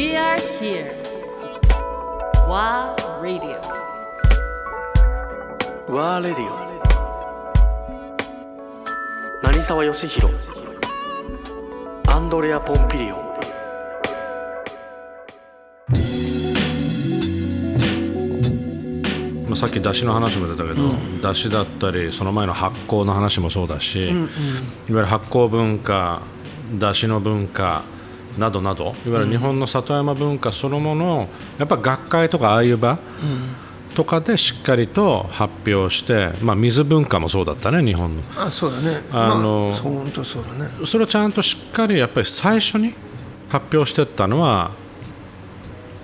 We are here. WA Radio. ワーレディオ成沢義弘アンドレア・ポンピリオン。まあ、さっきだしの話も出たけど、だしだったりその前の発酵の話もそうだし、いわゆる発酵文化だしの文化などなど。いわゆる日本の里山文化そのものをやっぱ学会とかああいう場、とかでしっかりと発表して、まあ、水文化もそうだったね日本の。あそうだね。あのまあそう本当そうだね。それをちゃんとしっかりやっぱり最初に発表していったのは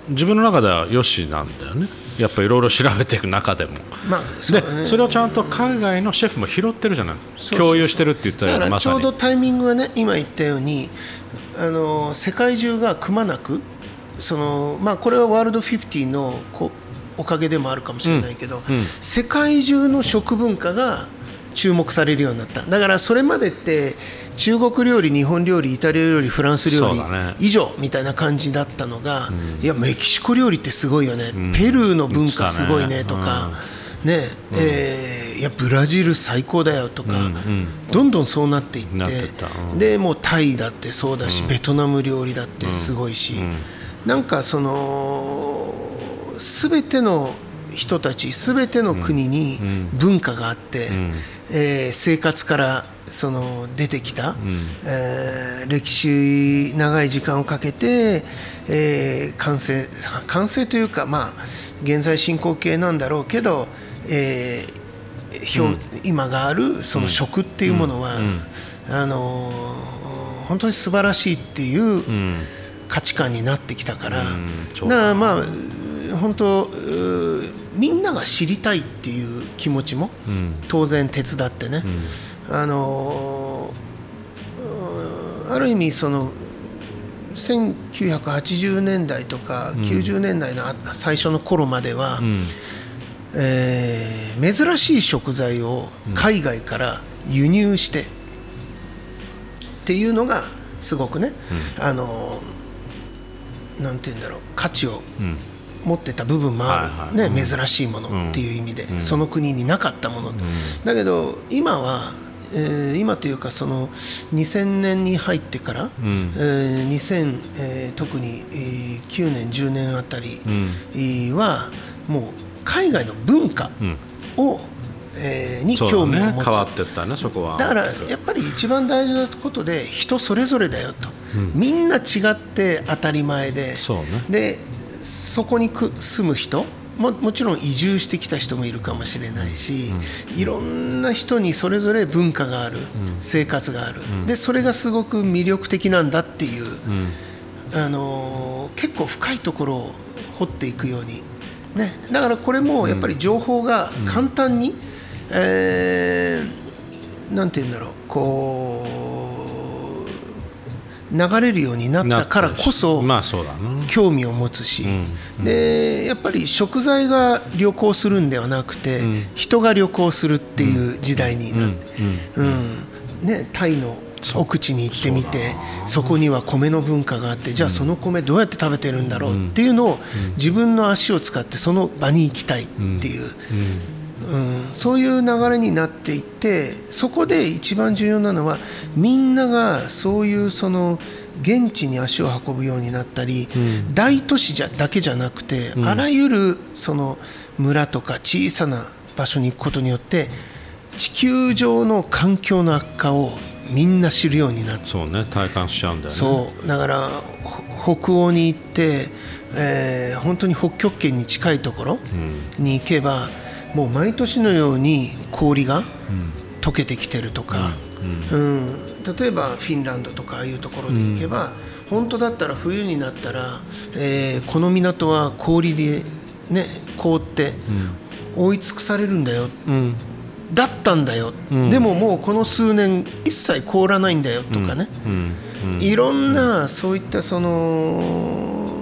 自分の中ではよしなんだよね。やっぱいろいろ調べていく中でも。まあそうでそれをちゃんと海外のシェフも拾ってるじゃない。そう共有してるって言っただよまさにからちょうどタイミングがね今言ったようにあの世界中がくまなくそのまあこれはワールド50のこおかげでもあるかもしれないけど、世界中の食文化が注目されるようになった。だからそれまでって中国料理日本料理イタリア料理フランス料理以上みたいな感じだったのが、いやメキシコ料理ってすごいよね、ペルーの文化すごいねとか、ねえーいやブラジル最高だよとか、どんどんそうなっていってでもうタイだってそうだし、ベトナム料理だってすごいし、なんかその全ての人たち全ての国に文化があって、えー生活からその出てきた、えー歴史長い時間をかけて、えー完成完成というかまあ現在進行形なんだろうけど、えー表今があるその食っていうものは、あのー本当に素晴らしいっていう価値観になってきたから、か。らまあ本当みんなが知りたいっていう気持ちも当然手伝ってね、あのーある意味その1980年代とか90年代のあ最初の頃までは、えー珍しい食材を海外から輸入して、っていうのがすごくね、あのなんて言うんだろう価値を持ってた部分もある、はいはい。ね珍しいものっていう意味で、その国になかったもの、だけど今は、えー今というかその2000年に入ってから、えー2000、えー特に、えー9年10年あたりえーはもう海外の文化を、えーに興味を持つ、ね変わってったねそこは。だからやっぱり一番大事なことで人それぞれだよと、みんな違って当たり前で。そでそこにく住む人ももちろん移住してきた人もいるかもしれないし、いろんな人にそれぞれ文化がある、生活がある、でそれがすごく魅力的なんだっていう、あのー結構深いところを掘っていくように、ね、だからこれもやっぱり情報が簡単に、えーなんて言うんだろうこう流れるようになったからこそ、まあそうだな。興味を持つし、でやっぱり食材が旅行するんではなくて、人が旅行するっていう時代になって、うん。ね、タイの奥地に行ってみてそこには米の文化があってじゃあその米どうやって食べてるんだろうっていうのを自分の足を使ってその場に行きたいっていう。うん、そういう流れになっていってそこで一番重要なのはみんながそういうその現地に足を運ぶようになったり、大都市じゃだけじゃなくて、あらゆるその村とか小さな場所に行くことによって地球上の環境の悪化をみんな知るようになってそうね体感しちゃうんだよね。そう。だからほ北欧に行って、えー本当に北極圏に近いところに行けば、もう毎年のように氷が溶けてきてるとか、うん。例えばフィンランドとかああいうところで行けば、本当だったら冬になったら、えーこの港は氷で、ね、凍って覆い尽くされるんだよ、だったんだよ、でももうこの数年一切凍らないんだよとかね、いろんなそういったその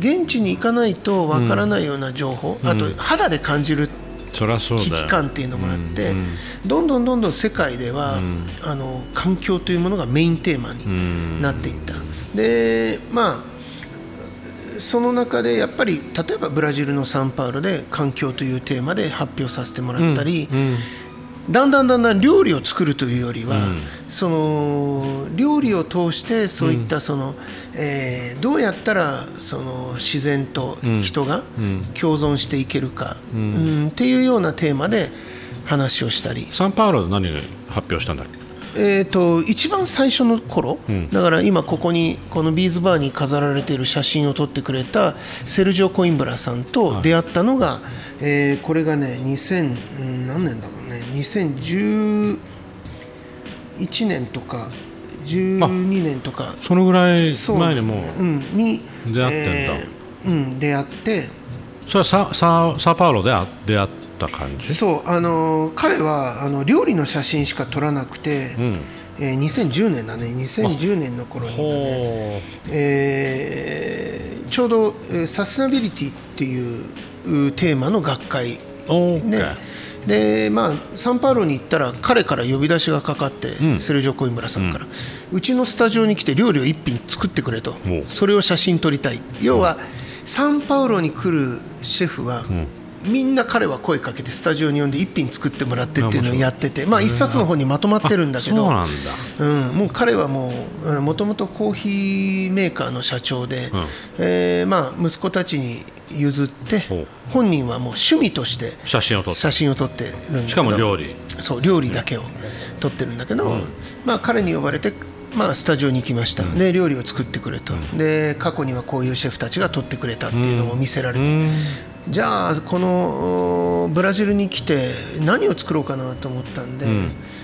現地に行かないとわからないような情報、あと肌で感じる危機感っていうのもあって、どんどんどんどん世界では、あの環境というものがメインテーマになっていった。でまあその中でやっぱり例えばブラジルのサンパウロで環境というテーマで発表させてもらったり、うんだんだんだんだん料理を作るというよりは、うん。その料理を通してそういったその、えーどうやったらその自然と人がうん。共存していけるか、うん。っていうようなテーマで話をしたり、サンパウロで何発表したんだっけ？えー、と一番最初の頃、ん。だから今ここにこのビーズバーに飾られている写真を撮ってくれたセルジオ・コインブラさんと出会ったのが、えーこれがね2000うん何年だろうね2011年とか12年とか。そのぐらい前にもううん、に出会ってんだ。えーうん、出会って。それはサササパウロであ出会った感じ？そうあのー彼はあの料理の写真しか撮らなくて、うん。えー2010年だね。2010年の頃にだね。ほえーちょうど、えーサステナビリティっていううテーマの学会ね。ーでまあサンパウロに行ったら彼から呼び出しがかかって、うん。セルジョ・コインブラさんから、うちのスタジオに来て料理を一品作ってくれと。おそれを写真撮りたい。要はサンパウロに来るシェフは、みんな彼は声かけてスタジオに呼んで一品作ってもらってっていうのをやっててまあ一冊の本にまとまってるんだけどそうなんもう彼はもうもともとコーヒーメーカーの社長で、うん。えーまあ、息子たちに譲って本人はもう趣味として写真を撮って。写真を撮ってるんだけどしかも料理。そう料理だけを撮ってるんだけど、まあ、彼に呼ばれて、まあ、スタジオに行きました、で料理を作ってくれと、で過去にはこういうシェフたちが撮ってくれたっていうのも見せられて、うんじゃあこのおブラジルに来て何を作ろうかなと思ったんで、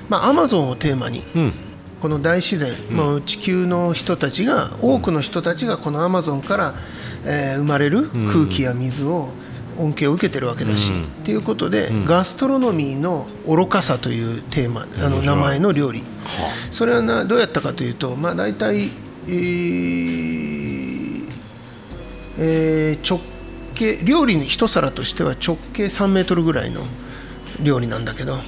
まあ、アマゾンをテーマにうん。この大自然、もう地球の人たちが多くの人たちがこのアマゾンから、えー生まれる空気や水を恩恵を受けてるわけだし、っていうことで、ガストロノミーの愚かさというテーマあの名前の料理、それはなどうやったかというと、まあ、大体、えーえー直径料理の一皿としては直径3メートルぐらいの料理なんだけど。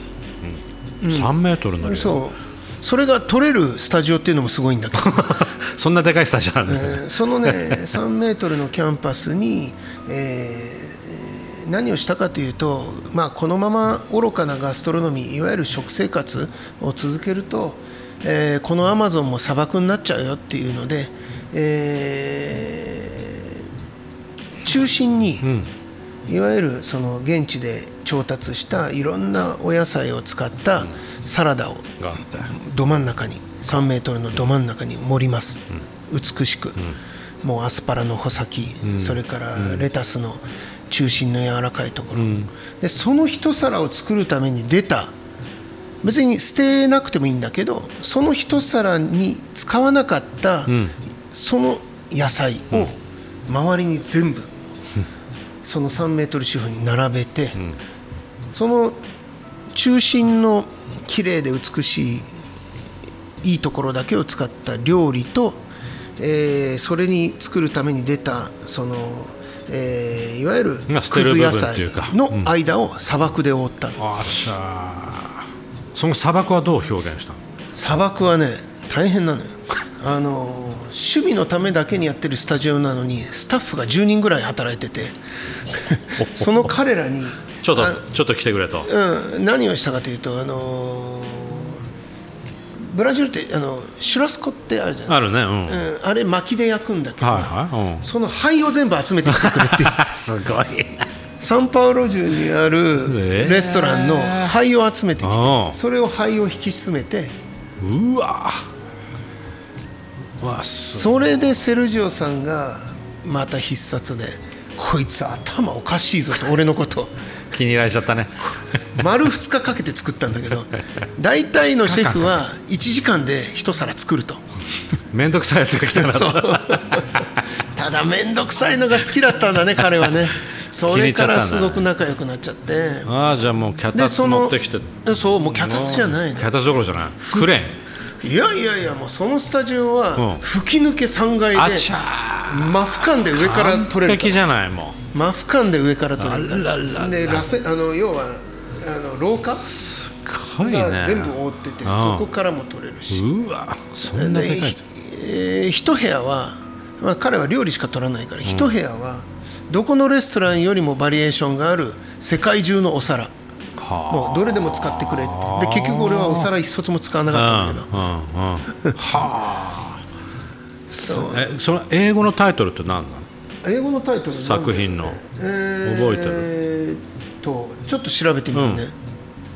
3メートルの量そう。それが撮れるスタジオっていうのもすごいんだけど、そんなでかいスタジオなんだえーそのね 3メートルのキャンパスに、えー何をしたかというと、まあ、このまま愚かなガストロノミーいわゆる食生活を続けると、えーこのアマゾンも砂漠になっちゃうよっていうので、えー中心に、いわゆるその現地で調達したいろんなお野菜を使ったサラダをど真ん中に3メートルのど真ん中に盛ります、美しく、もうアスパラの穂先、それからレタスの中心の柔らかいところ、でその一皿を作るために出た別に捨てなくてもいいんだけどその一皿に使わなかった、その野菜を周りに全部、その3メートル四方に並べて、その中心の綺麗で美しいいいところだけを使った料理と、えーそれに作るために出たその、えーいわゆるくず野菜の間を砂漠で覆ったの、あっしゃー。その砂漠はどう表現したの？砂漠はね大変なのよあの趣味のためだけにやってるスタジオなのにスタッフが10人ぐらい働いてて その彼らにちょっとあちょっと来てくれと。うん、何をしたかというと、あのーブラジルってあのシュラスコってあるじゃない、あるねうん。はいうん、あれ薪で焼くんだけど、はいうん。その灰を全部集めてきてくれって。すごい。サンパウロ中にあるレストランの灰を集めてきて、ああそれを灰を引き詰めてうわそれでセルジオさんがまた必殺で「こいつ頭おかしいぞ」と俺のこと。を 気に入られちゃったね。丸2日かけて作ったんだけど大体のシェフは1時間で一皿作ると。面倒くさいやつが来たなただ面倒くさいのが好きだったんだね 彼はね。それからすごく仲良くなっちゃって。ああじゃあもう脚立でその持ってきて。そうもう脚立じゃないの。脚立どころじゃない。クレーンいやいやいやもうそのスタジオはうん。吹き抜け3階で真俯瞰で上から撮れるじゃないもら真俯瞰で上から撮れるら。あの要はあの廊下が全部覆っててうん。そこからも撮れるし。うわそんなでかい。えー一部屋はまあ、彼は料理しか取らないから一部屋はどこのレストランよりもバリエーションがある世界中のお皿もうどれでも使ってくれって。で結局俺はお皿一つも使わなかったんだけど。うんうんうん はあ。えその英語のタイトルって何なの？英語のタイトル作品の。えー覚えてるえーっとちょっと調べてみるね、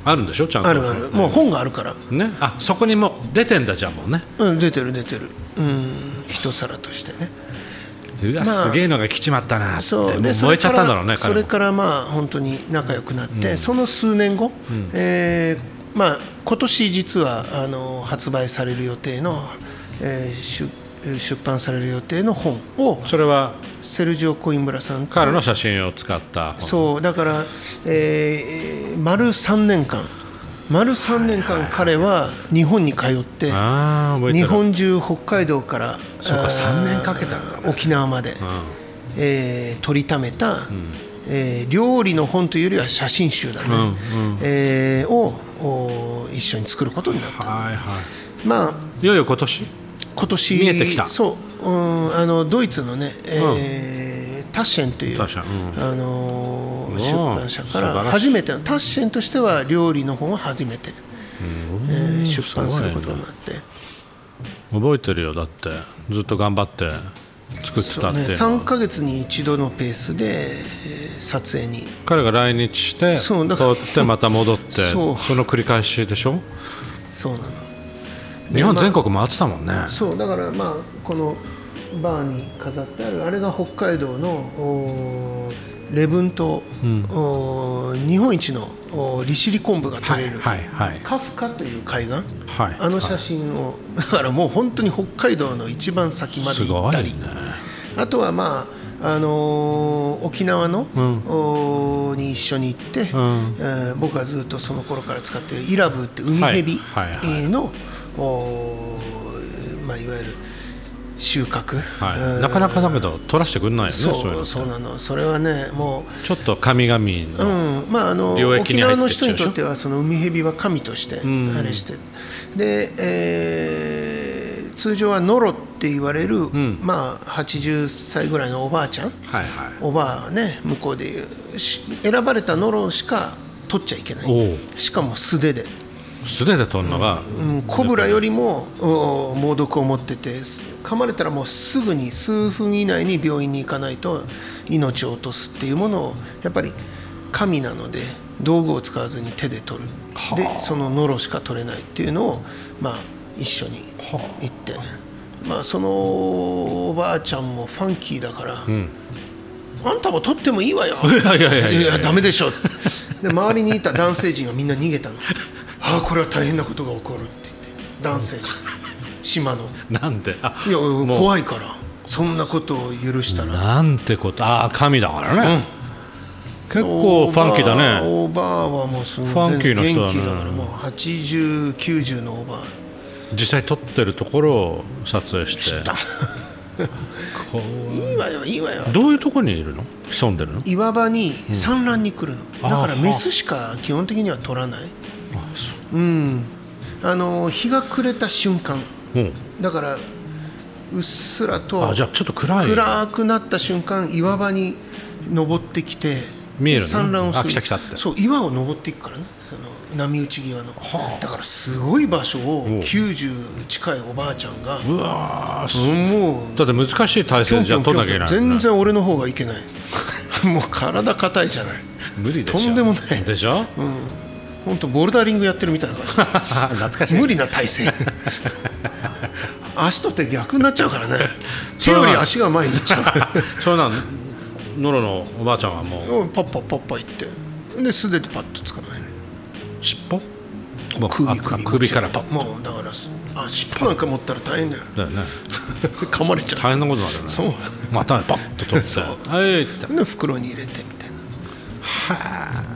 あるんでしょ？ちゃんと。あるある。もう本があるから。ね。あそこにもう出てんだじゃんもうね。うん出てる出てる。うん一皿としてねうわ、まあすげえのが来ちまったなってそう。燃えちゃったんだろうねからそれからまあ本当に仲良くなって、その数年後、えーまあ今年実はあの発売される予定の、えー出出版される予定の本をそれはセルジオ・コインブラさんと彼の写真を使った本。そうだから、えー丸3年間丸3年間彼は日本に通って日本中北海道からそうかあー3年かけたんだね。沖縄まで、えー取りためた、えー料理の本というよりは写真集だね、えーをお一緒に作ることになった、はいはまあいいよいよ今年？今年見えてきた。そう、うん、あのドイツのね、えータッシェンといううん。あのーうん。出版社から初めてのタッシェンとしては料理の本を初めて、えー出版することになって。覚えてるよだって。ずっと頑張って作ってたってね、いうのは。3か月に一度のペースでえー撮影に。彼が来日してそうってまた戻って その繰り返しでしょ？そうなの。日本全国回ってたもんね。そうだからまあこのバーに飾ってあるあれが北海道の礼文島、おー日本一の利尻昆布が取れる、はいはいはい。カフカという海岸、はいあの写真を、だからもう本当に北海道の一番先まです行ったり、ね。あとはまああのー沖縄の、ん。おーに一緒に行って、ん。えー僕がずっとその頃から使っているイラブって海蛇はいはい。はいまあ、いわゆる収穫、うん。はいなかなかだけど撮らせてくんないよねそうそうのそうなの。それはねもちょっと神々う、のうん。まあ、あの沖縄の人にとってはその海蛇は神としてあれして、で、えー通常はノロって言われる、まあ、80歳ぐらいのおばあちゃん、はいはい。おばあはね向こうでいうし選ばれたノロしか取っちゃいけなおいしかも素手で、素手で撮るのがうん、コブラよりもお猛毒を持っててす噛まれたらもうすぐに数分以内に病院に行かないと命を落とすっていうものをやっぱり神なので道具を使わずに手で取る。でそのノロしか取れないっていうのをまあ一緒に行って、まあそのおばあちゃんもファンキーだから、あんたも取ってもいいわよ。いやいやいやいやいや。ダメでしょ。で周りにいた男性陣はみんな逃げたの。ああこれは大変なことが起こるって言って。男性陣島の。なんで？あいや怖いから。そんなことを許したら。なんてこと？ああ神だからね、結構ファンキーだね。オーバーはもうすごいファンキーな人だね。だからもう8090のオーバー実際撮ってるところを撮影して。こい。いわよいいわよ。うどういうところにいるの？潜んでるの？岩場に産卵に来るの、だからメスしか基本的には取らない。う。ん。あの日が暮れた瞬間。うんだからうっすらとあじゃあちょっと暗くなった瞬間岩場に登ってきて見えるの産卵をする。そう岩を登っていくからね。その波打ち際の。だからすごい場所を90近いおばあちゃんがうわもうだって難しい体勢じゃ撮んなきゃいけない。全然俺の方がいけない。もう体硬いじゃない。無理とんでもない。でしょ、本当ボルダリングやってるみたいな感 懐かしじ無理な体勢。足とって逆になっちゃうからね。手より足が前に行っちゃ そうなんノロのおばあちゃんはもう。ううんパッパパッパいって。で素手でパッとつかない。尻尾？首あ首首からパッもうだからあ尻尾なんか持ったら大変だよ。だよね。噛まれちゃ大変なことなんだよね。そう。またパッと取って。はいって。うで袋に入れてみたいな